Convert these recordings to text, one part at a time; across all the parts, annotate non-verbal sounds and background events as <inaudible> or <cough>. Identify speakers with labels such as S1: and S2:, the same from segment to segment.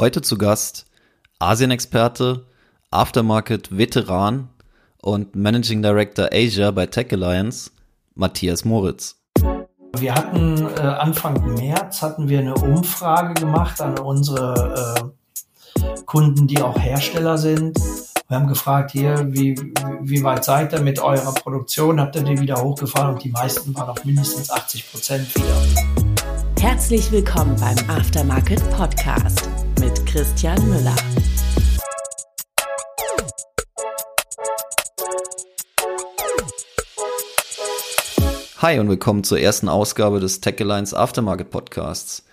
S1: Heute zu Gast Asien-Experte, Aftermarket-Veteran und Managing Director Asia bei Tech Alliance, Matthias Moritz.
S2: Wir hatten äh, Anfang März hatten wir eine Umfrage gemacht an unsere äh, Kunden, die auch Hersteller sind. Wir haben gefragt, hier, wie, wie weit seid ihr mit eurer Produktion? Habt ihr die wieder hochgefahren? Und die meisten waren auf mindestens 80 Prozent wieder.
S3: Herzlich willkommen beim Aftermarket Podcast Christian Müller.
S1: Hi und willkommen zur ersten Ausgabe des Tech Alliance Aftermarket Podcasts.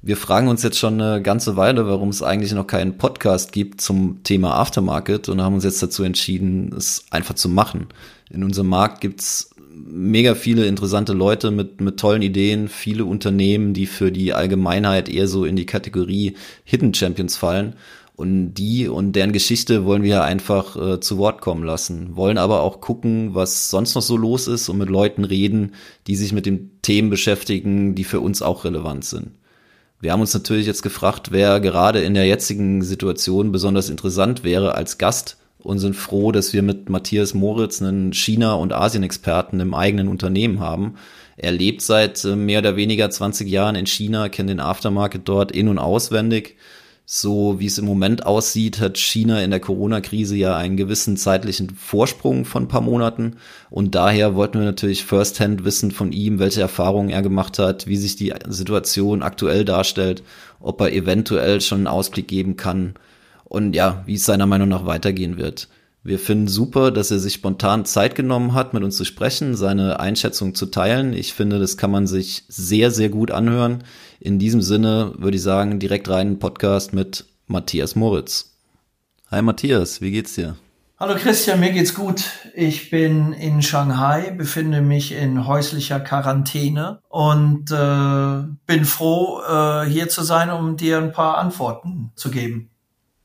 S1: Wir fragen uns jetzt schon eine ganze Weile, warum es eigentlich noch keinen Podcast gibt zum Thema Aftermarket und haben uns jetzt dazu entschieden, es einfach zu machen. In unserem Markt gibt's mega viele interessante Leute mit, mit tollen Ideen, viele Unternehmen, die für die Allgemeinheit eher so in die Kategorie Hidden Champions fallen. Und die und deren Geschichte wollen wir einfach äh, zu Wort kommen lassen. Wollen aber auch gucken, was sonst noch so los ist und mit Leuten reden, die sich mit den Themen beschäftigen, die für uns auch relevant sind. Wir haben uns natürlich jetzt gefragt, wer gerade in der jetzigen Situation besonders interessant wäre als Gast und sind froh, dass wir mit Matthias Moritz einen China- und Asien-Experten im eigenen Unternehmen haben. Er lebt seit äh, mehr oder weniger 20 Jahren in China, kennt den Aftermarket dort in- und auswendig so wie es im Moment aussieht, hat China in der Corona-Krise ja einen gewissen zeitlichen Vorsprung von ein paar Monaten. Und daher wollten wir natürlich firsthand wissen von ihm, welche Erfahrungen er gemacht hat, wie sich die Situation aktuell darstellt, ob er eventuell schon einen Ausblick geben kann und ja, wie es seiner Meinung nach weitergehen wird. Wir finden super, dass er sich spontan Zeit genommen hat, mit uns zu sprechen, seine Einschätzung zu teilen. Ich finde, das kann man sich sehr, sehr gut anhören. In diesem Sinne würde ich sagen, direkt rein in Podcast mit Matthias Moritz. Hi Matthias, wie geht's dir?
S2: Hallo Christian, mir geht's gut. Ich bin in Shanghai, befinde mich in häuslicher Quarantäne und äh, bin froh, äh, hier zu sein, um dir ein paar Antworten zu geben.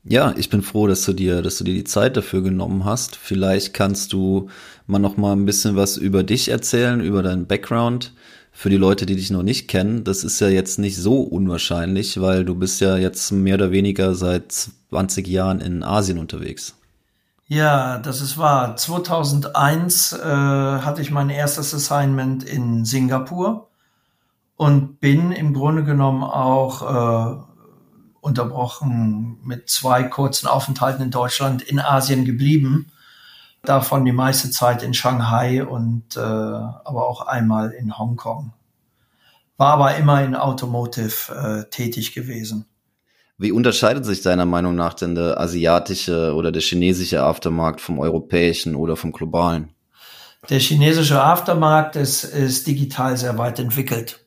S1: Ja, ich bin froh, dass du dir, dass du dir die Zeit dafür genommen hast. Vielleicht kannst du mal noch mal ein bisschen was über dich erzählen, über deinen Background. Für die Leute, die dich noch nicht kennen, das ist ja jetzt nicht so unwahrscheinlich, weil du bist ja jetzt mehr oder weniger seit 20 Jahren in Asien unterwegs.
S2: Ja, das ist wahr. 2001 äh, hatte ich mein erstes Assignment in Singapur und bin im Grunde genommen auch äh, unterbrochen mit zwei kurzen Aufenthalten in Deutschland in Asien geblieben. Davon die meiste Zeit in Shanghai und äh, aber auch einmal in Hongkong. War aber immer in Automotive äh, tätig gewesen.
S1: Wie unterscheidet sich deiner Meinung nach denn der asiatische oder der chinesische Aftermarkt vom europäischen oder vom globalen?
S2: Der chinesische Aftermarkt ist, ist digital sehr weit entwickelt.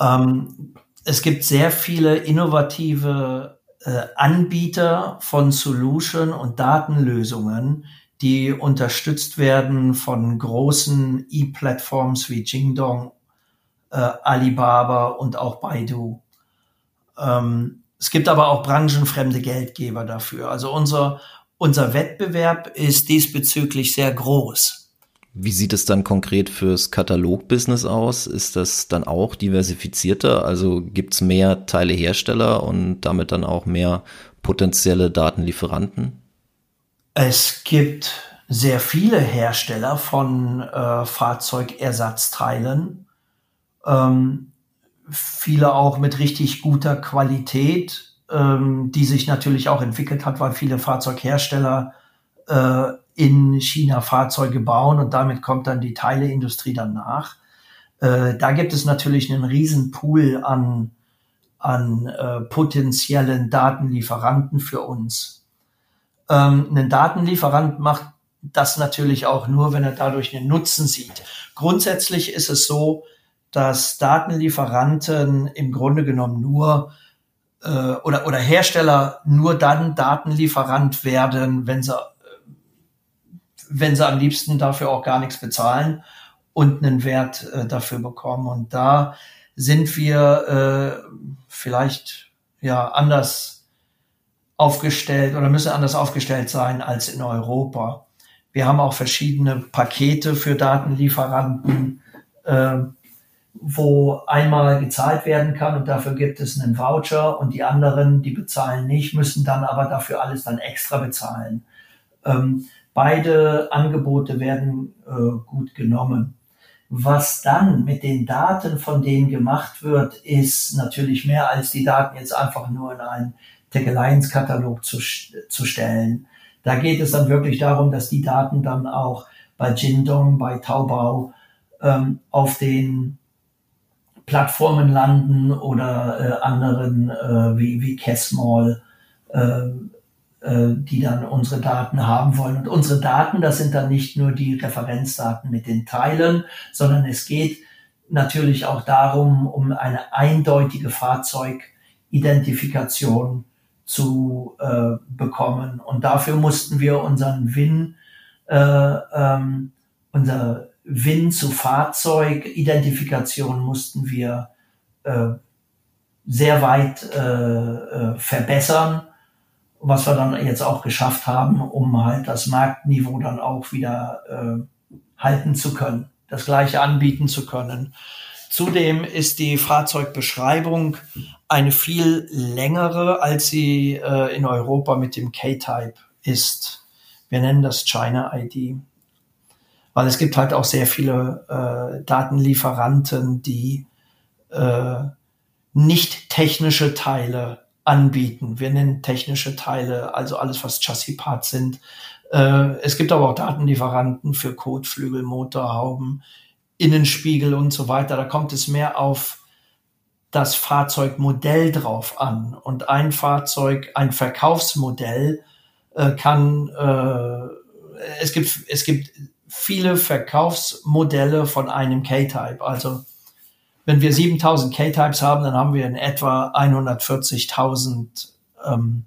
S2: Ähm, es gibt sehr viele innovative äh, Anbieter von Solution und Datenlösungen, die unterstützt werden von großen E-Plattforms wie Jingdong, äh, Alibaba und auch Baidu. Ähm, es gibt aber auch branchenfremde Geldgeber dafür. Also unser, unser Wettbewerb ist diesbezüglich sehr groß.
S1: Wie sieht es dann konkret fürs Katalogbusiness aus? Ist das dann auch diversifizierter? Also gibt es mehr Teilehersteller und damit dann auch mehr potenzielle Datenlieferanten?
S2: Es gibt sehr viele Hersteller von äh, Fahrzeugersatzteilen, ähm, viele auch mit richtig guter Qualität, ähm, die sich natürlich auch entwickelt hat, weil viele Fahrzeughersteller äh, in China Fahrzeuge bauen und damit kommt dann die Teileindustrie danach. Äh, da gibt es natürlich einen riesen Pool an, an äh, potenziellen Datenlieferanten für uns. Ähm, ein Datenlieferant macht das natürlich auch nur, wenn er dadurch einen Nutzen sieht. Grundsätzlich ist es so, dass Datenlieferanten im Grunde genommen nur äh, oder, oder Hersteller nur dann Datenlieferant werden, wenn sie wenn sie am liebsten dafür auch gar nichts bezahlen und einen Wert äh, dafür bekommen. Und da sind wir äh, vielleicht ja anders aufgestellt oder müssen anders aufgestellt sein als in Europa. Wir haben auch verschiedene Pakete für Datenlieferanten, äh, wo einmal gezahlt werden kann und dafür gibt es einen Voucher und die anderen, die bezahlen nicht, müssen dann aber dafür alles dann extra bezahlen. Ähm, beide Angebote werden äh, gut genommen. Was dann mit den Daten von denen gemacht wird, ist natürlich mehr als die Daten jetzt einfach nur in einen Tech Alliance Katalog zu, zu stellen. Da geht es dann wirklich darum, dass die Daten dann auch bei Jindong, bei Taobao ähm, auf den Plattformen landen oder äh, anderen äh, wie, wie Kessmall, äh, äh, die dann unsere Daten haben wollen. Und unsere Daten, das sind dann nicht nur die Referenzdaten mit den Teilen, sondern es geht natürlich auch darum, um eine eindeutige Fahrzeugidentifikation zu äh, bekommen. Und dafür mussten wir unseren WIN, äh, ähm, unser WIN zu Fahrzeugidentifikation mussten wir äh, sehr weit äh, äh, verbessern was wir dann jetzt auch geschafft haben, um halt das Marktniveau dann auch wieder äh, halten zu können, das gleiche anbieten zu können. Zudem ist die Fahrzeugbeschreibung eine viel längere, als sie äh, in Europa mit dem K-Type ist. Wir nennen das China ID. Weil es gibt halt auch sehr viele äh, Datenlieferanten, die äh, nicht technische Teile anbieten. Wir nennen technische Teile, also alles, was Chassis-Parts sind. Äh, es gibt aber auch Datenlieferanten für Kotflügel, Motorhauben, Innenspiegel und so weiter. Da kommt es mehr auf das Fahrzeugmodell drauf an. Und ein Fahrzeug, ein Verkaufsmodell äh, kann, äh, es gibt, es gibt viele Verkaufsmodelle von einem K-Type. Also wenn wir 7000 K-Types haben, dann haben wir in etwa 140.000 ähm,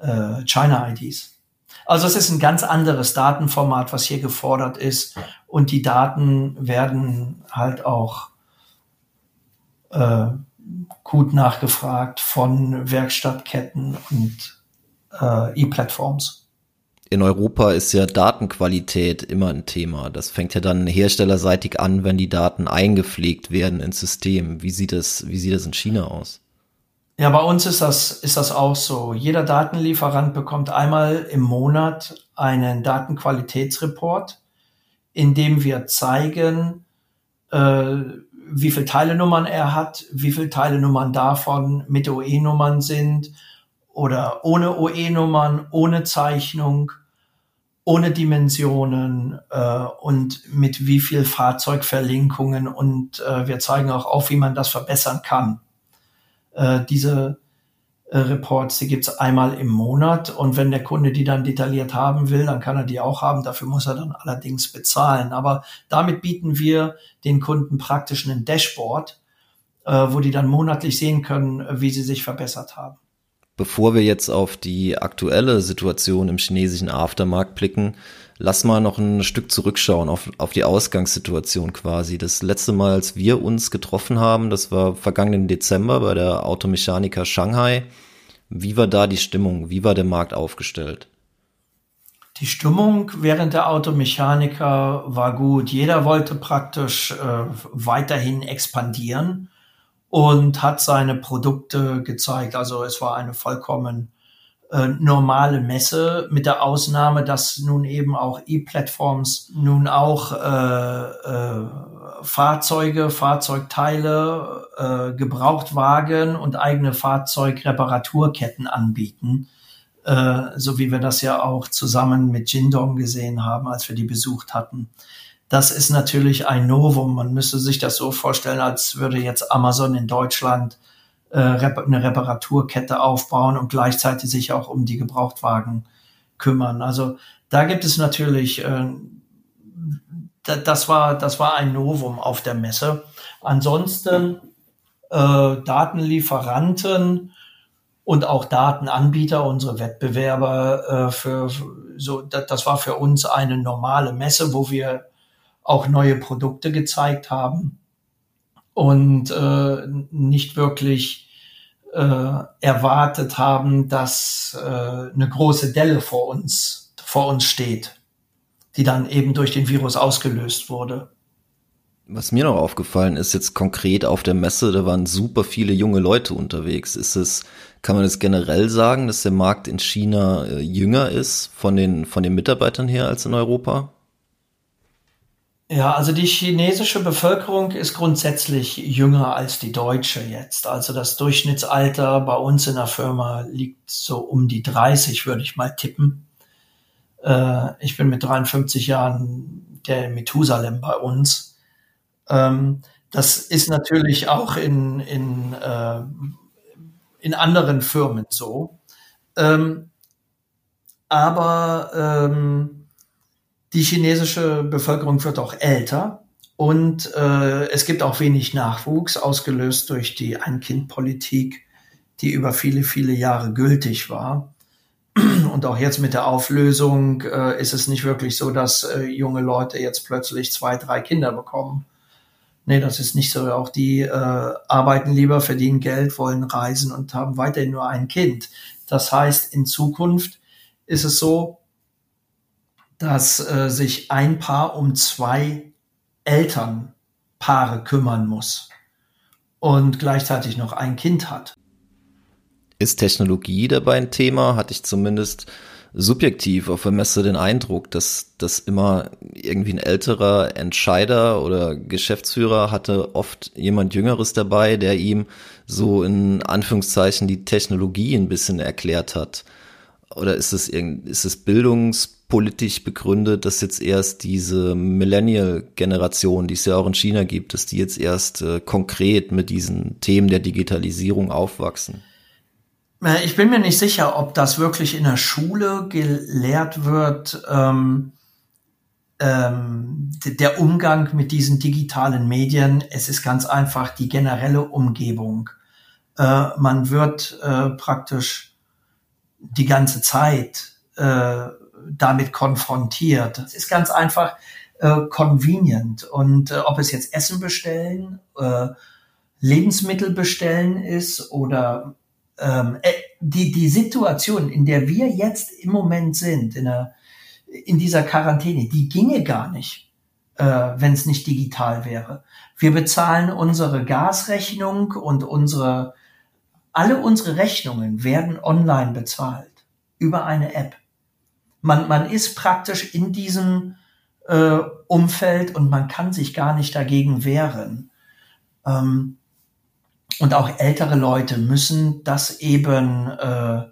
S2: äh, China-IDs. Also es ist ein ganz anderes Datenformat, was hier gefordert ist. Und die Daten werden halt auch äh, gut nachgefragt von Werkstattketten und äh, E-Plattforms
S1: in Europa ist ja Datenqualität immer ein Thema. Das fängt ja dann herstellerseitig an, wenn die Daten eingepflegt werden ins System. Wie sieht das, wie sieht das in China aus?
S2: Ja, bei uns ist das, ist das auch so. Jeder Datenlieferant bekommt einmal im Monat einen Datenqualitätsreport, in dem wir zeigen, äh, wie viele Teilenummern er hat, wie viele Teilenummern davon mit OE-Nummern sind oder ohne OE-Nummern, ohne Zeichnung ohne Dimensionen äh, und mit wie viel Fahrzeugverlinkungen und äh, wir zeigen auch auf, wie man das verbessern kann. Äh, diese äh, Reports, die gibt's einmal im Monat und wenn der Kunde die dann detailliert haben will, dann kann er die auch haben. Dafür muss er dann allerdings bezahlen. Aber damit bieten wir den Kunden praktisch einen Dashboard, äh, wo die dann monatlich sehen können, wie sie sich verbessert haben.
S1: Bevor wir jetzt auf die aktuelle Situation im chinesischen Aftermarkt blicken, lass mal noch ein Stück zurückschauen auf, auf die Ausgangssituation quasi. Das letzte Mal, als wir uns getroffen haben, das war vergangenen Dezember bei der Automechaniker Shanghai. Wie war da die Stimmung? Wie war der Markt aufgestellt?
S2: Die Stimmung während der Automechaniker war gut. Jeder wollte praktisch äh, weiterhin expandieren und hat seine Produkte gezeigt. Also es war eine vollkommen äh, normale Messe mit der Ausnahme, dass nun eben auch E-Plattforms nun auch äh, äh, Fahrzeuge, Fahrzeugteile, äh, Gebrauchtwagen und eigene Fahrzeugreparaturketten anbieten. Äh, so wie wir das ja auch zusammen mit Jindong gesehen haben, als wir die besucht hatten. Das ist natürlich ein Novum. Man müsste sich das so vorstellen, als würde jetzt Amazon in Deutschland äh, eine Reparaturkette aufbauen und gleichzeitig sich auch um die Gebrauchtwagen kümmern. Also da gibt es natürlich, äh, das war das war ein Novum auf der Messe. Ansonsten äh, Datenlieferanten und auch Datenanbieter, unsere Wettbewerber, äh, für so das war für uns eine normale Messe, wo wir auch neue Produkte gezeigt haben und äh, nicht wirklich äh, erwartet haben, dass äh, eine große Delle vor uns vor uns steht, die dann eben durch den Virus ausgelöst wurde.
S1: Was mir noch aufgefallen ist, jetzt konkret auf der Messe, da waren super viele junge Leute unterwegs. Ist es, kann man es generell sagen, dass der Markt in China äh, jünger ist von den, von den Mitarbeitern her als in Europa?
S2: Ja, also die chinesische Bevölkerung ist grundsätzlich jünger als die deutsche jetzt. Also das Durchschnittsalter bei uns in der Firma liegt so um die 30, würde ich mal tippen. Äh, ich bin mit 53 Jahren der Methusalem bei uns. Ähm, das ist natürlich auch in, in, äh, in anderen Firmen so. Ähm, aber ähm, die chinesische Bevölkerung wird auch älter und äh, es gibt auch wenig Nachwuchs, ausgelöst durch die Ein-Kind-Politik, die über viele, viele Jahre gültig war. Und auch jetzt mit der Auflösung äh, ist es nicht wirklich so, dass äh, junge Leute jetzt plötzlich zwei, drei Kinder bekommen. Nee, das ist nicht so. Auch die äh, arbeiten lieber, verdienen Geld, wollen reisen und haben weiterhin nur ein Kind. Das heißt, in Zukunft ist es so, dass äh, sich ein Paar um zwei Elternpaare kümmern muss und gleichzeitig noch ein Kind hat.
S1: Ist Technologie dabei ein Thema? Hatte ich zumindest subjektiv auf der Messe den Eindruck, dass das immer irgendwie ein älterer Entscheider oder Geschäftsführer hatte oft jemand Jüngeres dabei, der ihm so in Anführungszeichen die Technologie ein bisschen erklärt hat. Oder ist es ist es Bildungs politisch begründet, dass jetzt erst diese Millennial-Generation, die es ja auch in China gibt, dass die jetzt erst äh, konkret mit diesen Themen der Digitalisierung aufwachsen?
S2: Ich bin mir nicht sicher, ob das wirklich in der Schule gelehrt wird, ähm, ähm, der Umgang mit diesen digitalen Medien. Es ist ganz einfach die generelle Umgebung. Äh, man wird äh, praktisch die ganze Zeit äh, damit konfrontiert. Es ist ganz einfach äh, convenient. Und äh, ob es jetzt Essen bestellen, äh, Lebensmittel bestellen ist oder ähm, äh, die, die Situation, in der wir jetzt im Moment sind, in, der, in dieser Quarantäne, die ginge gar nicht, äh, wenn es nicht digital wäre. Wir bezahlen unsere Gasrechnung und unsere, alle unsere Rechnungen werden online bezahlt über eine App man, man ist praktisch in diesem äh, Umfeld und man kann sich gar nicht dagegen wehren. Ähm, und auch ältere Leute müssen das eben äh, äh,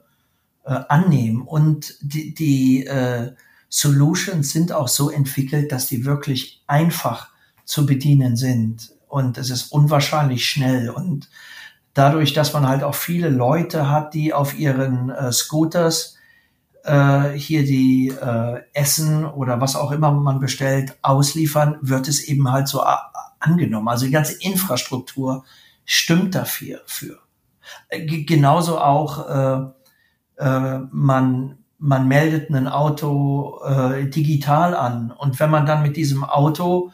S2: annehmen. Und die, die äh, Solutions sind auch so entwickelt, dass die wirklich einfach zu bedienen sind. Und es ist unwahrscheinlich schnell. Und dadurch, dass man halt auch viele Leute hat, die auf ihren äh, Scooters äh, hier die äh, Essen oder was auch immer man bestellt ausliefern, wird es eben halt so angenommen. Also die ganze Infrastruktur stimmt dafür. Für. Äh, genauso auch äh, äh, man man meldet ein Auto äh, digital an und wenn man dann mit diesem Auto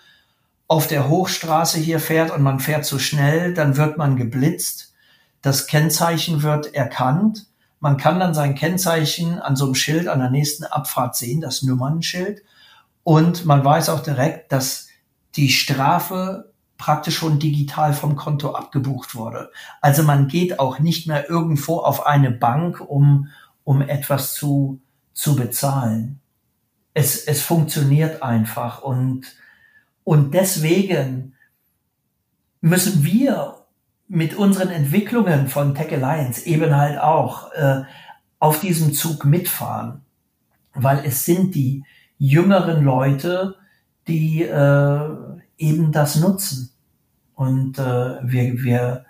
S2: auf der Hochstraße hier fährt und man fährt zu schnell, dann wird man geblitzt. Das Kennzeichen wird erkannt man kann dann sein Kennzeichen an so einem Schild an der nächsten Abfahrt sehen, das Nummernschild. Und man weiß auch direkt, dass die Strafe praktisch schon digital vom Konto abgebucht wurde. Also man geht auch nicht mehr irgendwo auf eine Bank, um, um etwas zu, zu bezahlen. Es, es funktioniert einfach und, und deswegen müssen wir mit unseren Entwicklungen von Tech Alliance eben halt auch äh, auf diesem Zug mitfahren, weil es sind die jüngeren Leute, die äh, eben das nutzen. Und äh, wir, wir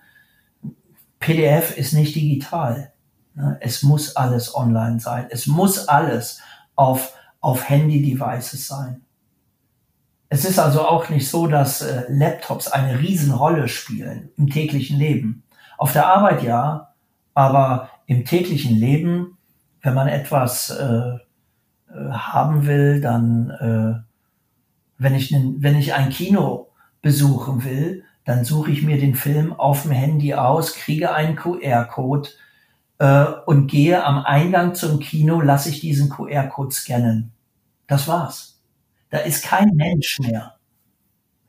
S2: PDF ist nicht digital. Ne? Es muss alles online sein. Es muss alles auf, auf Handy-Devices sein. Es ist also auch nicht so, dass äh, Laptops eine Riesenrolle spielen im täglichen Leben. Auf der Arbeit ja, aber im täglichen Leben, wenn man etwas äh, äh haben will, dann, äh, wenn, ich wenn ich ein Kino besuchen will, dann suche ich mir den Film auf dem Handy aus, kriege einen QR-Code äh, und gehe am Eingang zum Kino, lasse ich diesen QR-Code scannen. Das war's. Da ist kein Mensch mehr.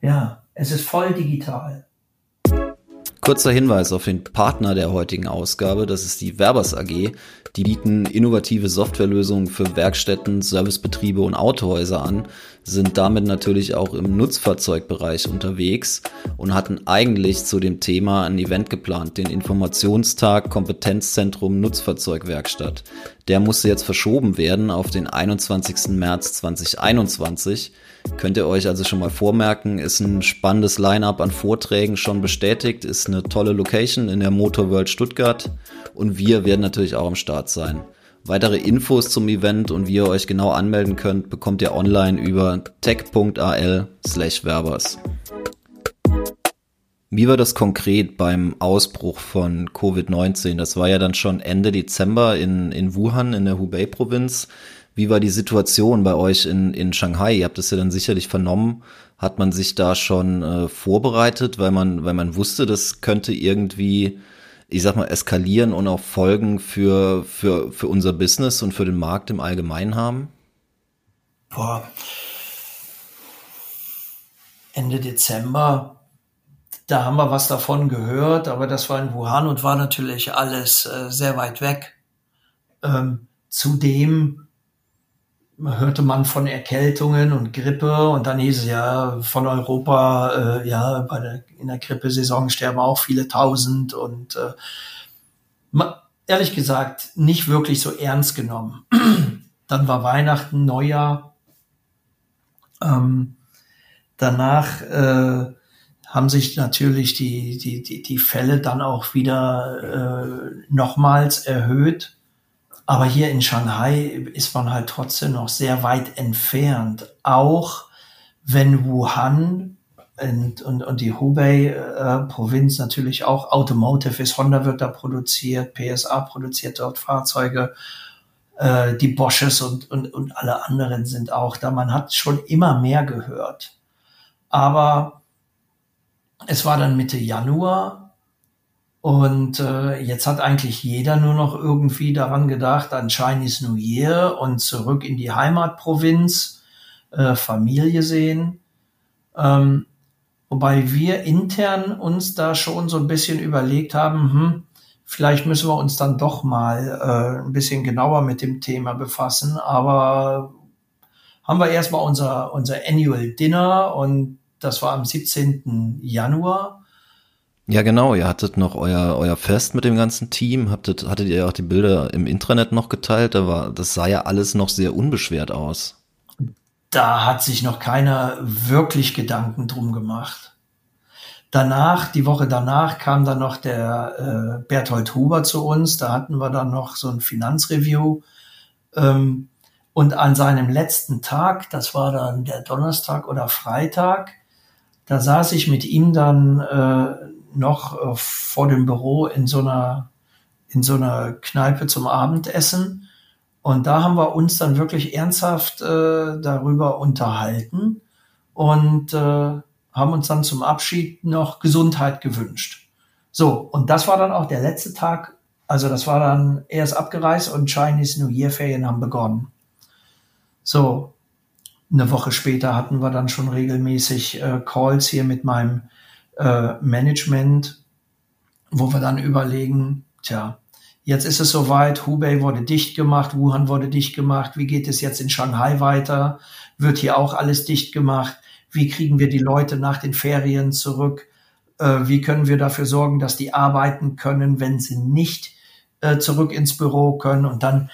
S2: Ja, Es ist voll digital.
S1: Kurzer Hinweis auf den Partner der heutigen Ausgabe, das ist die Werbers AG. Die bieten innovative Softwarelösungen für Werkstätten, Servicebetriebe und Autohäuser an, sind damit natürlich auch im Nutzfahrzeugbereich unterwegs und hatten eigentlich zu dem Thema ein Event geplant, den Informationstag Kompetenzzentrum Nutzfahrzeugwerkstatt. Der musste jetzt verschoben werden auf den 21. März 2021. Könnt ihr euch also schon mal vormerken, ist ein spannendes Line-up an Vorträgen schon bestätigt, ist eine tolle Location in der Motor World Stuttgart und wir werden natürlich auch am Start sein. Weitere Infos zum Event und wie ihr euch genau anmelden könnt, bekommt ihr online über tech.al slash Werbers. Wie war das konkret beim Ausbruch von Covid-19? Das war ja dann schon Ende Dezember in, in Wuhan in der Hubei-Provinz. Wie war die Situation bei euch in, in Shanghai? Ihr habt es ja dann sicherlich vernommen. Hat man sich da schon äh, vorbereitet, weil man, weil man wusste, das könnte irgendwie, ich sag mal, eskalieren und auch Folgen für, für, für unser Business und für den Markt im Allgemeinen haben?
S2: Boah. Ende Dezember, da haben wir was davon gehört, aber das war in Wuhan und war natürlich alles äh, sehr weit weg. Ähm, zudem hörte man von Erkältungen und Grippe und dann hieß es ja von Europa, äh, ja, bei der, in der Grippesaison sterben auch viele tausend und äh, ehrlich gesagt nicht wirklich so ernst genommen. <clears throat> dann war Weihnachten, Neujahr. Ähm, danach äh, haben sich natürlich die, die, die, die Fälle dann auch wieder äh, nochmals erhöht. Aber hier in Shanghai ist man halt trotzdem noch sehr weit entfernt. Auch wenn Wuhan und, und, und die Hubei-Provinz äh, natürlich auch Automotive ist. Honda wird da produziert, PSA produziert dort Fahrzeuge. Äh, die Bosches und, und, und alle anderen sind auch da. Man hat schon immer mehr gehört. Aber es war dann Mitte Januar und äh, jetzt hat eigentlich jeder nur noch irgendwie daran gedacht, an Chinese New Year und zurück in die Heimatprovinz, äh, Familie sehen. Ähm, wobei wir intern uns da schon so ein bisschen überlegt haben, hm, vielleicht müssen wir uns dann doch mal äh, ein bisschen genauer mit dem Thema befassen. Aber haben wir erstmal unser, unser Annual Dinner und das war am 17. Januar.
S1: Ja, genau. Ihr hattet noch euer, euer Fest mit dem ganzen Team. Habtet, hattet ihr auch die Bilder im Intranet noch geteilt. Da war, das sah ja alles noch sehr unbeschwert aus.
S2: Da hat sich noch keiner wirklich Gedanken drum gemacht. Danach, die Woche danach kam dann noch der äh, Berthold Huber zu uns. Da hatten wir dann noch so ein Finanzreview. Ähm, und an seinem letzten Tag, das war dann der Donnerstag oder Freitag, da saß ich mit ihm dann äh, noch äh, vor dem Büro in so einer, in so einer Kneipe zum Abendessen. Und da haben wir uns dann wirklich ernsthaft äh, darüber unterhalten und äh, haben uns dann zum Abschied noch Gesundheit gewünscht. So, und das war dann auch der letzte Tag. Also das war dann erst abgereist und Chinese New Year Ferien haben begonnen. So, eine Woche später hatten wir dann schon regelmäßig äh, Calls hier mit meinem äh, Management, wo wir dann überlegen, tja, jetzt ist es soweit, Hubei wurde dicht gemacht, Wuhan wurde dicht gemacht, wie geht es jetzt in Shanghai weiter? Wird hier auch alles dicht gemacht? Wie kriegen wir die Leute nach den Ferien zurück? Äh, wie können wir dafür sorgen, dass die arbeiten können, wenn sie nicht äh, zurück ins Büro können? Und dann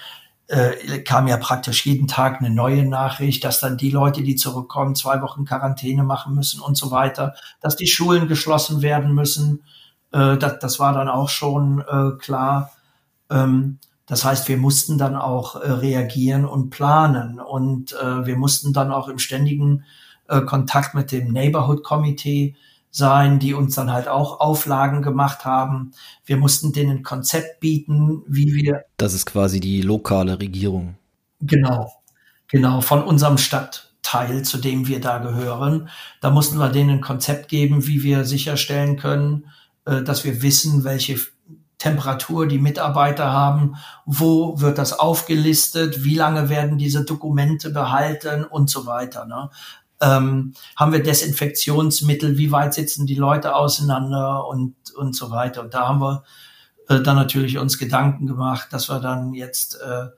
S2: äh, kam ja praktisch jeden Tag eine neue Nachricht, dass dann die Leute, die zurückkommen, zwei Wochen Quarantäne machen müssen und so weiter, dass die Schulen geschlossen werden müssen. Äh, das, das war dann auch schon äh, klar. Ähm, das heißt, wir mussten dann auch äh, reagieren und planen und äh, wir mussten dann auch im ständigen äh, Kontakt mit dem Neighborhood Committee sein, die uns dann halt auch Auflagen gemacht haben. Wir mussten denen ein Konzept bieten, wie wir.
S1: Das ist quasi die lokale Regierung.
S2: Genau, genau, von unserem Stadtteil, zu dem wir da gehören. Da mussten wir denen ein Konzept geben, wie wir sicherstellen können, äh, dass wir wissen, welche Temperatur die Mitarbeiter haben, wo wird das aufgelistet, wie lange werden diese Dokumente behalten und so weiter. Ne? Ähm, haben wir Desinfektionsmittel? Wie weit sitzen die Leute auseinander und, und so weiter? Und da haben wir äh, dann natürlich uns Gedanken gemacht, dass wir dann jetzt äh,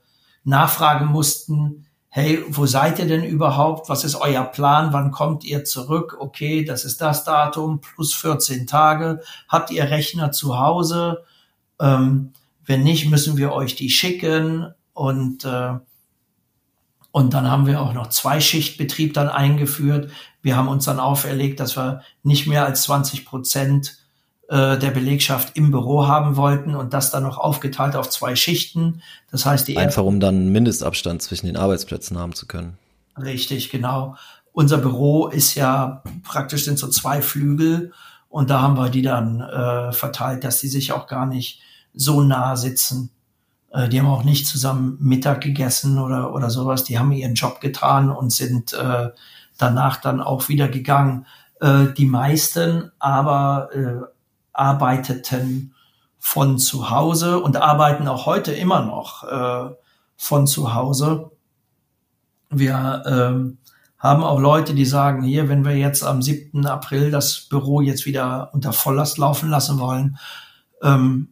S2: nachfragen mussten, hey, wo seid ihr denn überhaupt? Was ist euer Plan? Wann kommt ihr zurück? Okay, das ist das Datum, plus 14 Tage. Habt ihr Rechner zu Hause? Ähm, wenn nicht, müssen wir euch die schicken. Und, äh, und dann haben wir auch noch zwei Schichtbetrieb dann eingeführt. Wir haben uns dann auferlegt, dass wir nicht mehr als 20 Prozent äh, der Belegschaft im Büro haben wollten und das dann noch aufgeteilt auf zwei Schichten. Das heißt, die
S1: einfach um dann Mindestabstand zwischen den Arbeitsplätzen haben zu können.
S2: Richtig, genau. Unser Büro ist ja praktisch sind so zwei Flügel und da haben wir die dann äh, verteilt, dass die sich auch gar nicht so nah sitzen. Äh, die haben auch nicht zusammen Mittag gegessen oder oder sowas. Die haben ihren Job getan und sind äh, danach dann auch wieder gegangen. Äh, die meisten aber äh, arbeiteten von zu Hause und arbeiten auch heute immer noch äh, von zu Hause. Wir ähm, haben auch Leute, die sagen, hier, wenn wir jetzt am 7. April das Büro jetzt wieder unter Volllast laufen lassen wollen, ähm,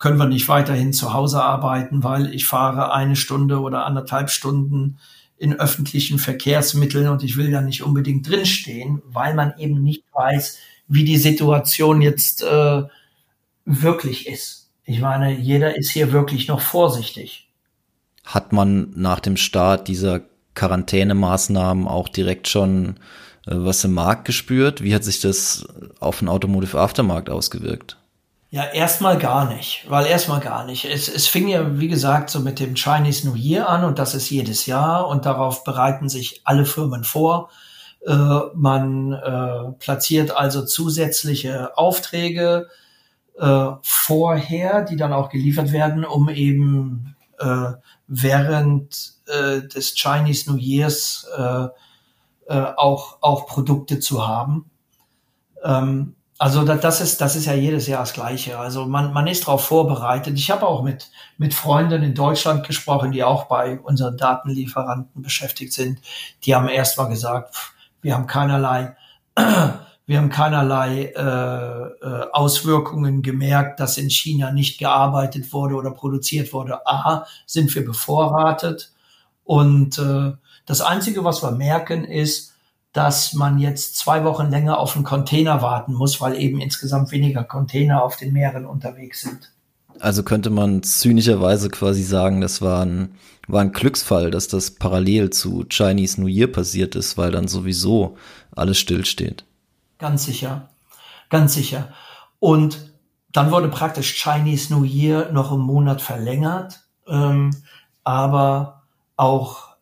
S2: können wir nicht weiterhin zu Hause arbeiten, weil ich fahre eine Stunde oder anderthalb Stunden in öffentlichen Verkehrsmitteln und ich will ja nicht unbedingt drinstehen, weil man eben nicht weiß, wie die Situation jetzt äh, wirklich ist. Ich meine, jeder ist hier wirklich noch vorsichtig.
S1: Hat man nach dem Start dieser Quarantänemaßnahmen auch direkt schon äh, was im Markt gespürt? Wie hat sich das auf den Automotive Aftermarkt ausgewirkt?
S2: Ja, erstmal gar nicht, weil erstmal gar nicht. Es, es fing ja, wie gesagt, so mit dem Chinese New Year an und das ist jedes Jahr und darauf bereiten sich alle Firmen vor. Äh, man äh, platziert also zusätzliche Aufträge äh, vorher, die dann auch geliefert werden, um eben äh, während äh, des Chinese New Years äh, auch, auch Produkte zu haben. Ähm, also das, ist das ist ja jedes Jahr das Gleiche. Also man man ist darauf vorbereitet. Ich habe auch mit mit Freunden in Deutschland gesprochen, die auch bei unseren Datenlieferanten beschäftigt sind. Die haben erst mal gesagt, wir haben keinerlei, <clears throat> wir haben keinerlei äh, äh, Auswirkungen gemerkt, dass in China nicht gearbeitet wurde oder produziert wurde. A, sind wir bevorratet. Und äh, das Einzige, was wir merken, ist, dass man jetzt zwei Wochen länger auf einen Container warten muss, weil eben insgesamt weniger Container auf den Meeren unterwegs sind.
S1: Also könnte man zynischerweise quasi sagen, das war ein, war ein Glücksfall, dass das parallel zu Chinese New Year passiert ist, weil dann sowieso alles stillsteht.
S2: Ganz sicher, ganz sicher. Und dann wurde praktisch Chinese New Year noch einen Monat verlängert, ähm, aber auch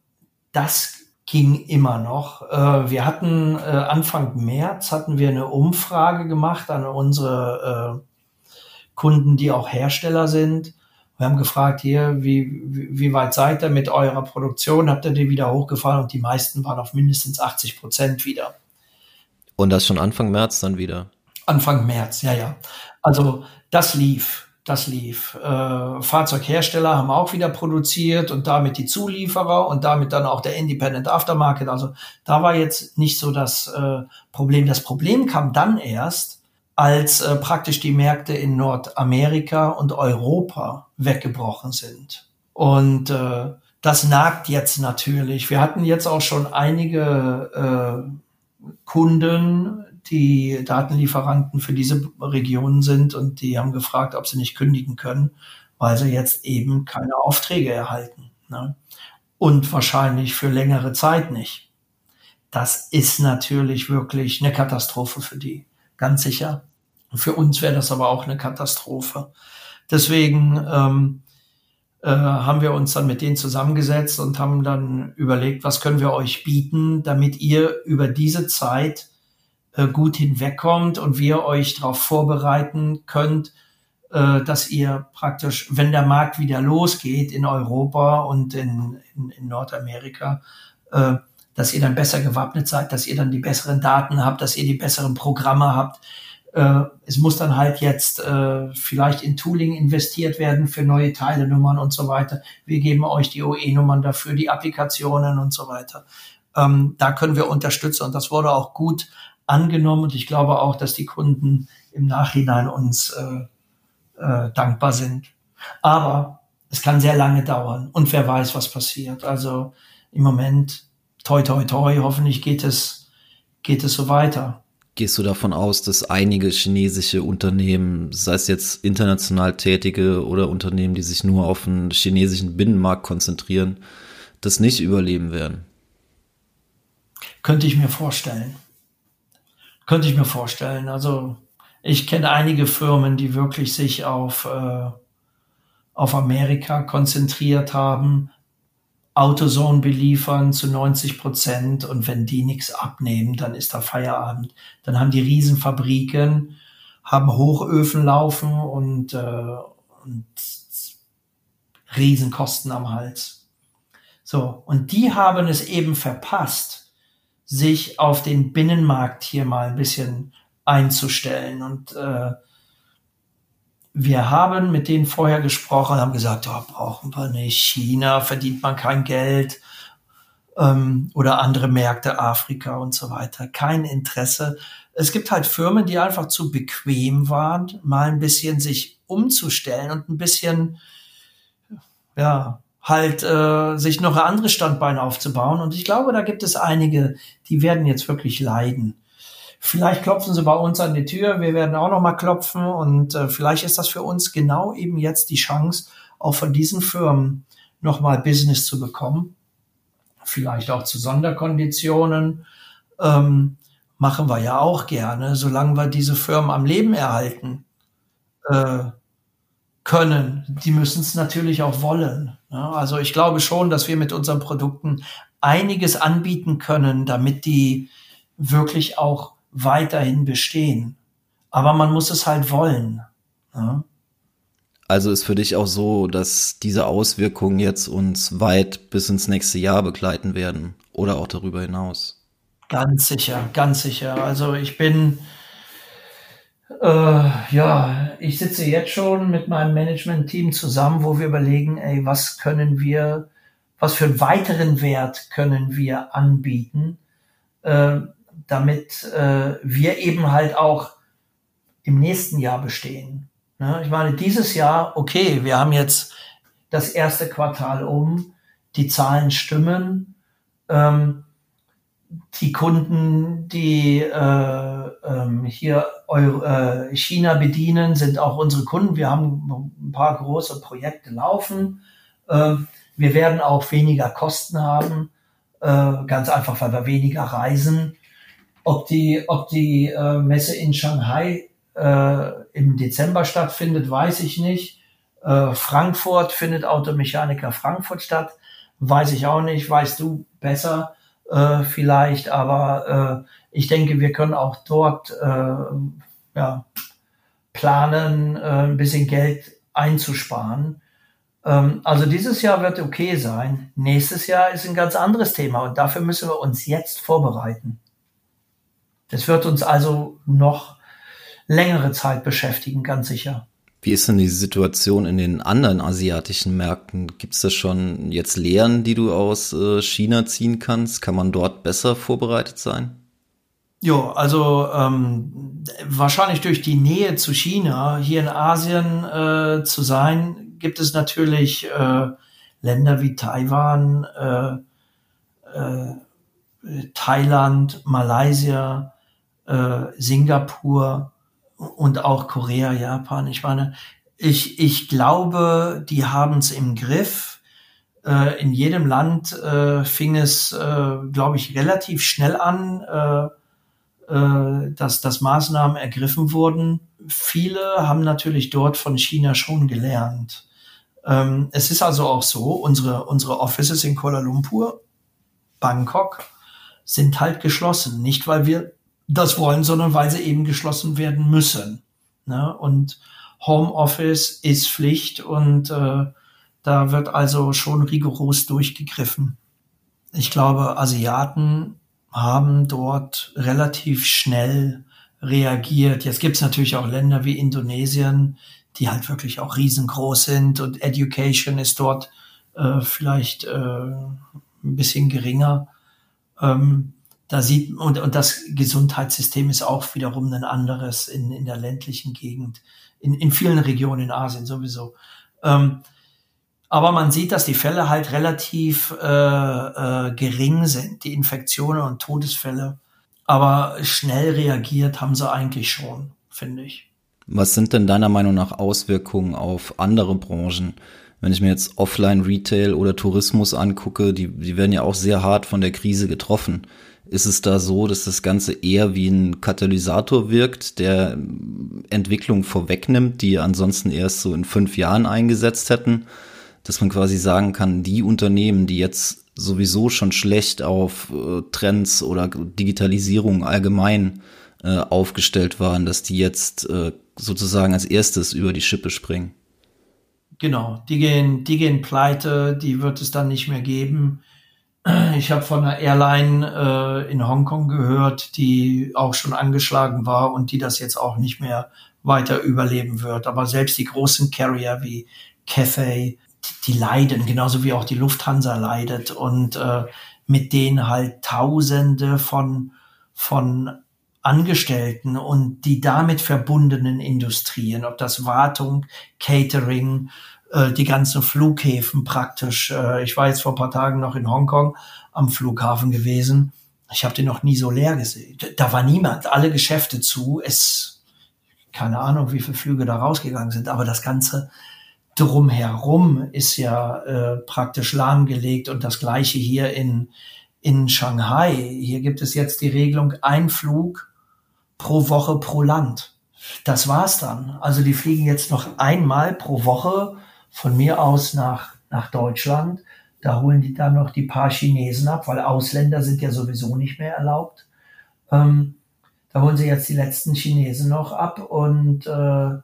S2: das ging immer noch. Äh, wir hatten äh, Anfang März hatten wir eine Umfrage gemacht an unsere äh, Kunden, die auch Hersteller sind. Wir haben gefragt hier, wie, wie weit seid ihr mit eurer Produktion? Habt ihr die wieder hochgefahren? Und die meisten waren auf mindestens 80 Prozent wieder.
S1: Und das schon Anfang März dann wieder?
S2: Anfang März, ja, ja. Also das lief, das lief. Äh, Fahrzeughersteller haben auch wieder produziert und damit die Zulieferer und damit dann auch der Independent Aftermarket. Also da war jetzt nicht so das äh, Problem. Das Problem kam dann erst, als äh, praktisch die Märkte in Nordamerika und Europa weggebrochen sind. Und äh, das nagt jetzt natürlich. Wir hatten jetzt auch schon einige äh, Kunden, die Datenlieferanten für diese Regionen sind und die haben gefragt, ob sie nicht kündigen können, weil sie jetzt eben keine Aufträge erhalten. Ne? Und wahrscheinlich für längere Zeit nicht. Das ist natürlich wirklich eine Katastrophe für die. Ganz sicher. Für uns wäre das aber auch eine Katastrophe. Deswegen ähm, äh, haben wir uns dann mit denen zusammengesetzt und haben dann überlegt, was können wir euch bieten, damit ihr über diese Zeit gut hinwegkommt und wir euch darauf vorbereiten könnt, äh, dass ihr praktisch, wenn der Markt wieder losgeht in Europa und in, in, in Nordamerika, äh, dass ihr dann besser gewappnet seid, dass ihr dann die besseren Daten habt, dass ihr die besseren Programme habt, äh, es muss dann halt jetzt äh, vielleicht in Tooling investiert werden für neue Teilenummern und so weiter. Wir geben euch die OE-Nummern dafür, die Applikationen und so weiter. Ähm, da können wir unterstützen und das wurde auch gut angenommen und ich glaube auch, dass die Kunden im Nachhinein uns äh, äh, dankbar sind. Aber es kann sehr lange dauern und wer weiß, was passiert. Also im Moment, toi, toi, toi, hoffentlich geht es, geht es so weiter.
S1: Gehst du davon aus, dass einige chinesische Unternehmen, sei es jetzt international tätige oder Unternehmen, die sich nur auf den chinesischen Binnenmarkt konzentrieren, das nicht überleben werden?
S2: Könnte ich mir vorstellen. Könnte ich mir vorstellen. Also ich kenne einige Firmen, die wirklich sich auf, äh, auf Amerika konzentriert haben, Autozone beliefern zu 90 Prozent und wenn die nichts abnehmen, dann ist da Feierabend. Dann haben die Riesenfabriken, haben Hochöfen laufen und, äh, und Riesenkosten am Hals. So, und die haben es eben verpasst, sich auf den Binnenmarkt hier mal ein bisschen einzustellen. Und äh, wir haben mit denen vorher gesprochen, haben gesagt, oh, brauchen wir nicht. China verdient man kein Geld ähm, oder andere Märkte, Afrika und so weiter. Kein Interesse. Es gibt halt Firmen, die einfach zu bequem waren, mal ein bisschen sich umzustellen und ein bisschen, ja, halt äh, sich noch ein anderes Standbein aufzubauen. Und ich glaube, da gibt es einige, die werden jetzt wirklich leiden. Vielleicht klopfen sie bei uns an die Tür, wir werden auch noch mal klopfen und äh, vielleicht ist das für uns genau eben jetzt die Chance, auch von diesen Firmen noch mal Business zu bekommen. Vielleicht auch zu Sonderkonditionen. Ähm, machen wir ja auch gerne, solange wir diese Firmen am Leben erhalten äh, können. Die müssen es natürlich auch wollen. Ja, also ich glaube schon, dass wir mit unseren Produkten einiges anbieten können, damit die wirklich auch weiterhin bestehen. Aber man muss es halt wollen. Ja?
S1: Also ist für dich auch so, dass diese Auswirkungen jetzt uns weit bis ins nächste Jahr begleiten werden oder auch darüber hinaus?
S2: Ganz sicher, ganz sicher. Also ich bin, äh, ja, ich sitze jetzt schon mit meinem Management-Team zusammen, wo wir überlegen, ey, was können wir, was für einen weiteren Wert können wir anbieten, äh, damit äh, wir eben halt auch im nächsten Jahr bestehen. Ne? Ich meine, dieses Jahr, okay, wir haben jetzt das erste Quartal um, die Zahlen stimmen. Ähm, die Kunden, die äh, ähm, hier Euro, äh, China bedienen, sind auch unsere Kunden. Wir haben ein paar große Projekte laufen. Ähm, wir werden auch weniger Kosten haben, äh, ganz einfach, weil wir weniger reisen. Ob die, ob die äh, Messe in Shanghai äh, im Dezember stattfindet, weiß ich nicht. Äh, Frankfurt findet Automechaniker Frankfurt statt, weiß ich auch nicht. Weißt du besser äh, vielleicht, aber äh, ich denke, wir können auch dort äh, ja, planen, äh, ein bisschen Geld einzusparen. Ähm, also dieses Jahr wird okay sein. Nächstes Jahr ist ein ganz anderes Thema und dafür müssen wir uns jetzt vorbereiten. Das wird uns also noch längere Zeit beschäftigen, ganz sicher.
S1: Wie ist denn die Situation in den anderen asiatischen Märkten? Gibt es da schon jetzt Lehren, die du aus äh, China ziehen kannst? Kann man dort besser vorbereitet sein?
S2: Jo, also ähm, wahrscheinlich durch die Nähe zu China hier in Asien äh, zu sein, gibt es natürlich äh, Länder wie Taiwan, äh, äh, Thailand, Malaysia, äh, Singapur und auch Korea, Japan. Ich meine, ich, ich glaube, die haben es im Griff. Äh, in jedem Land äh, fing es, äh, glaube ich, relativ schnell an, äh, äh, dass, dass Maßnahmen ergriffen wurden. Viele haben natürlich dort von China schon gelernt. Ähm, es ist also auch so, unsere, unsere Offices in Kuala Lumpur, Bangkok, sind halt geschlossen. Nicht, weil wir das wollen, sondern weil sie eben geschlossen werden müssen. Ne? Und Homeoffice ist Pflicht und äh, da wird also schon rigoros durchgegriffen. Ich glaube, Asiaten haben dort relativ schnell reagiert. Jetzt gibt es natürlich auch Länder wie Indonesien, die halt wirklich auch riesengroß sind und Education ist dort äh, vielleicht äh, ein bisschen geringer. Ähm, da sieht und, und das Gesundheitssystem ist auch wiederum ein anderes in, in der ländlichen Gegend, in, in vielen Regionen in Asien sowieso. Ähm, aber man sieht, dass die Fälle halt relativ äh, äh, gering sind, die Infektionen und Todesfälle. Aber schnell reagiert haben sie eigentlich schon, finde ich.
S1: Was sind denn deiner Meinung nach Auswirkungen auf andere Branchen? Wenn ich mir jetzt Offline-Retail oder Tourismus angucke, die, die werden ja auch sehr hart von der Krise getroffen. Ist es da so, dass das Ganze eher wie ein Katalysator wirkt, der Entwicklung vorwegnimmt, die ansonsten erst so in fünf Jahren eingesetzt hätten? Dass man quasi sagen kann, die Unternehmen, die jetzt sowieso schon schlecht auf äh, Trends oder Digitalisierung allgemein äh, aufgestellt waren, dass die jetzt äh, sozusagen als erstes über die Schippe springen.
S2: Genau, die gehen, die gehen pleite, die wird es dann nicht mehr geben. Ich habe von einer Airline äh, in Hongkong gehört, die auch schon angeschlagen war und die das jetzt auch nicht mehr weiter überleben wird. Aber selbst die großen Carrier wie Cathay, die, die leiden, genauso wie auch die Lufthansa leidet und äh, mit denen halt Tausende von von Angestellten und die damit verbundenen Industrien, ob das Wartung, Catering, äh, die ganzen Flughäfen praktisch. Äh, ich war jetzt vor ein paar Tagen noch in Hongkong am Flughafen gewesen. Ich habe den noch nie so leer gesehen. Da war niemand, alle Geschäfte zu. Es, keine Ahnung, wie viele Flüge da rausgegangen sind, aber das ganze drumherum ist ja äh, praktisch lahmgelegt und das gleiche hier in in Shanghai. Hier gibt es jetzt die Regelung ein Flug pro Woche pro Land. Das war's dann. Also die fliegen jetzt noch einmal pro Woche von mir aus nach, nach Deutschland. Da holen die dann noch die paar Chinesen ab, weil Ausländer sind ja sowieso nicht mehr erlaubt. Ähm, da holen sie jetzt die letzten Chinesen noch ab und äh,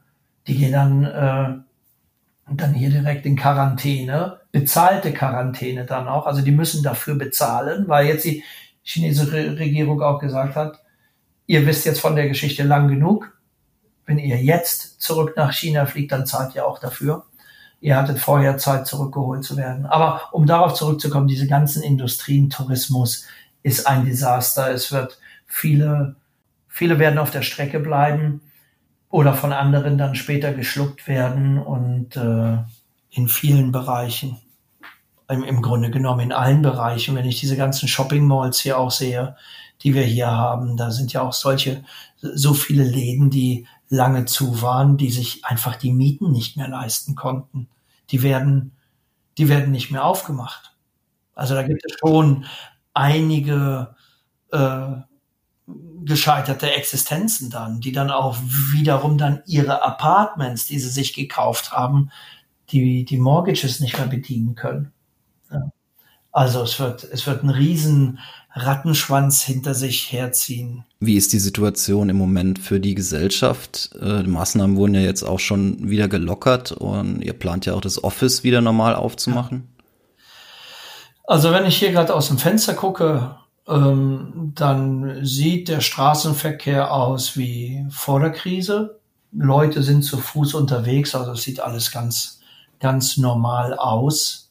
S2: die gehen dann, äh, dann hier direkt in Quarantäne, bezahlte Quarantäne dann auch. Also die müssen dafür bezahlen, weil jetzt die chinesische Regierung auch gesagt hat, ihr wisst jetzt von der Geschichte lang genug. Wenn ihr jetzt zurück nach China fliegt, dann zahlt ihr auch dafür. Ihr hattet vorher Zeit, zurückgeholt zu werden. Aber um darauf zurückzukommen, diese ganzen Industrien, Tourismus ist ein Desaster. Es wird viele, viele werden auf der Strecke bleiben oder von anderen dann später geschluckt werden und äh, in vielen Bereichen, im, im Grunde genommen in allen Bereichen, wenn ich diese ganzen Shopping Malls hier auch sehe, die wir hier haben. Da sind ja auch solche, so viele Läden, die lange zu waren, die sich einfach die Mieten nicht mehr leisten konnten. Die werden, die werden nicht mehr aufgemacht. Also da gibt es schon einige äh, gescheiterte Existenzen dann, die dann auch wiederum dann ihre Apartments, die sie sich gekauft haben, die die Mortgages nicht mehr bedienen können. Ja. Also es wird, es wird ein riesen Rattenschwanz hinter sich herziehen.
S1: Wie ist die Situation im Moment für die Gesellschaft? Äh, die Maßnahmen wurden ja jetzt auch schon wieder gelockert und ihr plant ja auch das Office wieder normal aufzumachen.
S2: Also wenn ich hier gerade aus dem Fenster gucke, ähm, dann sieht der Straßenverkehr aus wie vor der Krise. Leute sind zu Fuß unterwegs, also es sieht alles ganz, ganz normal aus.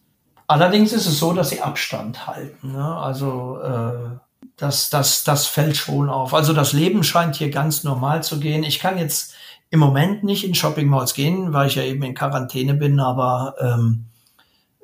S2: Allerdings ist es so, dass sie Abstand halten. Ne? Also äh, das, das, das fällt schon auf. Also das Leben scheint hier ganz normal zu gehen. Ich kann jetzt im Moment nicht in Shopping Malls gehen, weil ich ja eben in Quarantäne bin, aber ähm,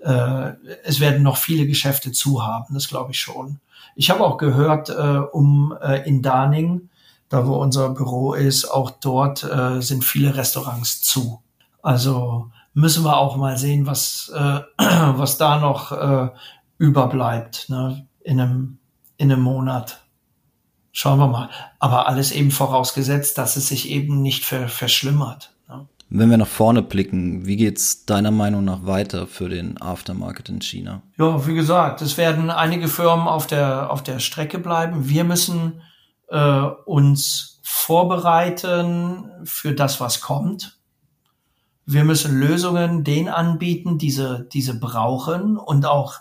S2: äh, es werden noch viele Geschäfte zu haben, das glaube ich schon. Ich habe auch gehört, äh, um äh, in Darning, da wo unser Büro ist, auch dort äh, sind viele Restaurants zu. Also müssen wir auch mal sehen, was, äh, <clears throat> was da noch äh, überbleibt ne? in, einem, in einem Monat. Schauen wir mal. Aber alles eben vorausgesetzt, dass es sich eben nicht ver verschlimmert. Ne?
S1: Wenn wir nach vorne blicken, wie geht's deiner Meinung nach weiter für den Aftermarket in China?
S2: Ja, wie gesagt, es werden einige Firmen auf der, auf der Strecke bleiben. Wir müssen äh, uns vorbereiten für das, was kommt. Wir müssen Lösungen denen anbieten, diese, diese brauchen und auch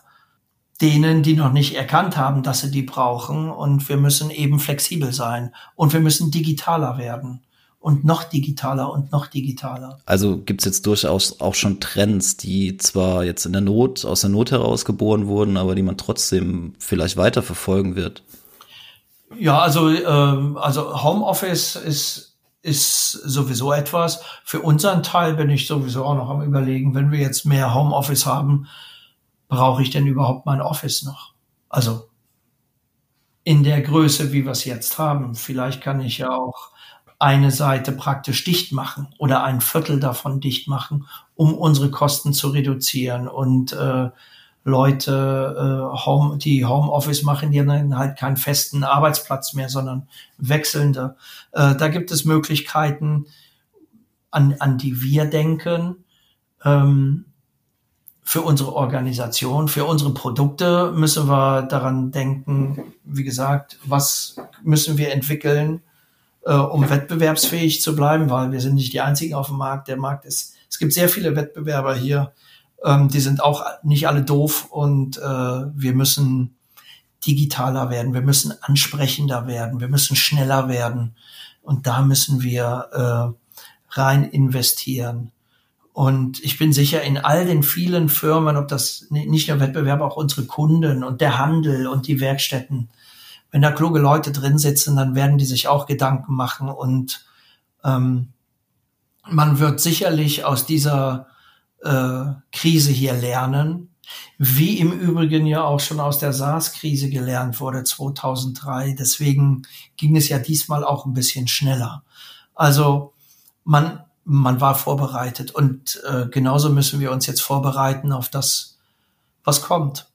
S2: denen, die noch nicht erkannt haben, dass sie die brauchen. Und wir müssen eben flexibel sein und wir müssen digitaler werden. und noch digitaler und noch digitaler.
S1: Also gibt's jetzt durchaus auch schon Trends, die zwar jetzt in der Not, aus der Not heraus geboren wurden, aber die man trotzdem vielleicht weiter verfolgen wird.
S2: Ja, also, äh, also Homeoffice ist, ist sowieso etwas. Für unseren Teil bin ich sowieso auch noch am überlegen, wenn wir jetzt mehr Homeoffice haben, brauche ich denn überhaupt mein Office noch? Also in der Größe, wie wir es jetzt haben. Vielleicht kann ich ja auch eine Seite praktisch dicht machen oder ein Viertel davon dicht machen, um unsere Kosten zu reduzieren und äh, Leute, äh, Home, die Homeoffice machen, die haben halt keinen festen Arbeitsplatz mehr, sondern wechselnde. Äh, da gibt es Möglichkeiten, an, an die wir denken. Ähm, für unsere Organisation, für unsere Produkte müssen wir daran denken, wie gesagt, was müssen wir entwickeln, äh, um wettbewerbsfähig zu bleiben, weil wir sind nicht die einzigen auf dem Markt. Der Markt ist, es gibt sehr viele Wettbewerber hier, ähm, die sind auch nicht alle doof und äh, wir müssen digitaler werden, wir müssen ansprechender werden, wir müssen schneller werden und da müssen wir äh, rein investieren. Und ich bin sicher, in all den vielen Firmen, ob das nicht nur Wettbewerber, auch unsere Kunden und der Handel und die Werkstätten, wenn da kluge Leute drin sitzen, dann werden die sich auch Gedanken machen und ähm, man wird sicherlich aus dieser äh, Krise hier lernen, wie im Übrigen ja auch schon aus der SARS-Krise gelernt wurde 2003. Deswegen ging es ja diesmal auch ein bisschen schneller. Also man man war vorbereitet. Und äh, genauso müssen wir uns jetzt vorbereiten auf das, was kommt.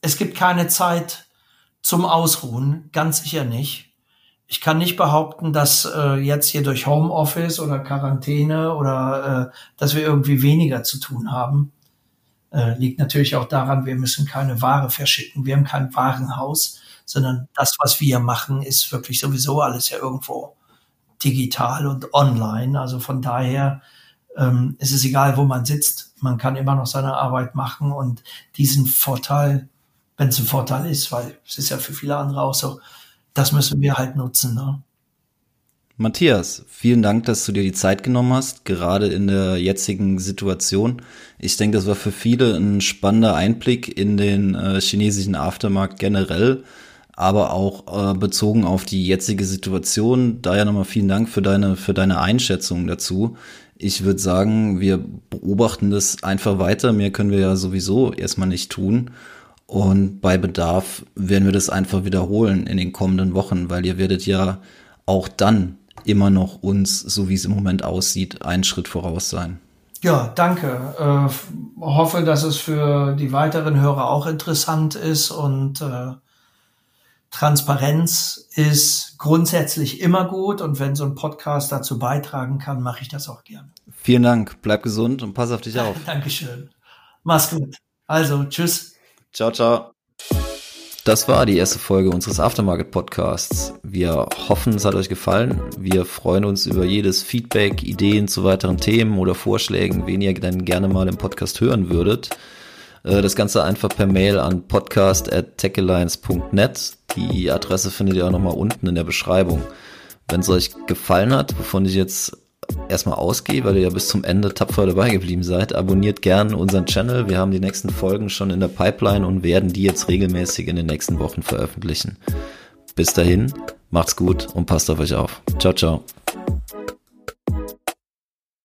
S2: Es gibt keine Zeit zum Ausruhen, ganz sicher nicht. Ich kann nicht behaupten, dass äh, jetzt hier durch Homeoffice oder Quarantäne oder äh, dass wir irgendwie weniger zu tun haben. Äh, liegt natürlich auch daran, wir müssen keine Ware verschicken. Wir haben kein Warenhaus, sondern das, was wir machen, ist wirklich sowieso alles ja irgendwo digital und online. Also von daher ähm, ist es egal, wo man sitzt. Man kann immer noch seine Arbeit machen und diesen Vorteil, wenn es ein Vorteil ist, weil es ist ja für viele andere auch so, das müssen wir halt nutzen. Ne?
S1: Matthias, vielen Dank, dass du dir die Zeit genommen hast, gerade in der jetzigen Situation. Ich denke, das war für viele ein spannender Einblick in den äh, chinesischen Aftermarkt generell aber auch äh, bezogen auf die jetzige Situation. Daher nochmal vielen Dank für deine, für deine Einschätzung dazu. Ich würde sagen, wir beobachten das einfach weiter. Mehr können wir ja sowieso erstmal nicht tun. Und bei Bedarf werden wir das einfach wiederholen in den kommenden Wochen, weil ihr werdet ja auch dann immer noch uns, so wie es im Moment aussieht, einen Schritt voraus sein.
S2: Ja, danke. Äh, hoffe, dass es für die weiteren Hörer auch interessant ist und äh, Transparenz ist grundsätzlich immer gut und wenn so ein Podcast dazu beitragen kann, mache ich das auch gerne.
S1: Vielen Dank, bleib gesund und pass auf dich <laughs> auf.
S2: Dankeschön. Mach's gut. Also, tschüss.
S1: Ciao, ciao. Das war die erste Folge unseres Aftermarket Podcasts. Wir hoffen, es hat euch gefallen. Wir freuen uns über jedes Feedback, Ideen zu weiteren Themen oder Vorschlägen, wen ihr dann gerne mal im Podcast hören würdet. Äh, das Ganze einfach per Mail an podcast.techalliance.net. Die Adresse findet ihr auch nochmal unten in der Beschreibung. Wenn es euch gefallen hat, wovon ich jetzt erstmal ausgehe, weil ihr ja bis zum Ende tapfer dabei geblieben seid, abonniert gerne unseren Channel. Wir haben die nächsten Folgen schon in der Pipeline und werden die jetzt regelmäßig in den nächsten Wochen veröffentlichen. Bis dahin, macht's gut und passt auf euch auf. Ciao, ciao.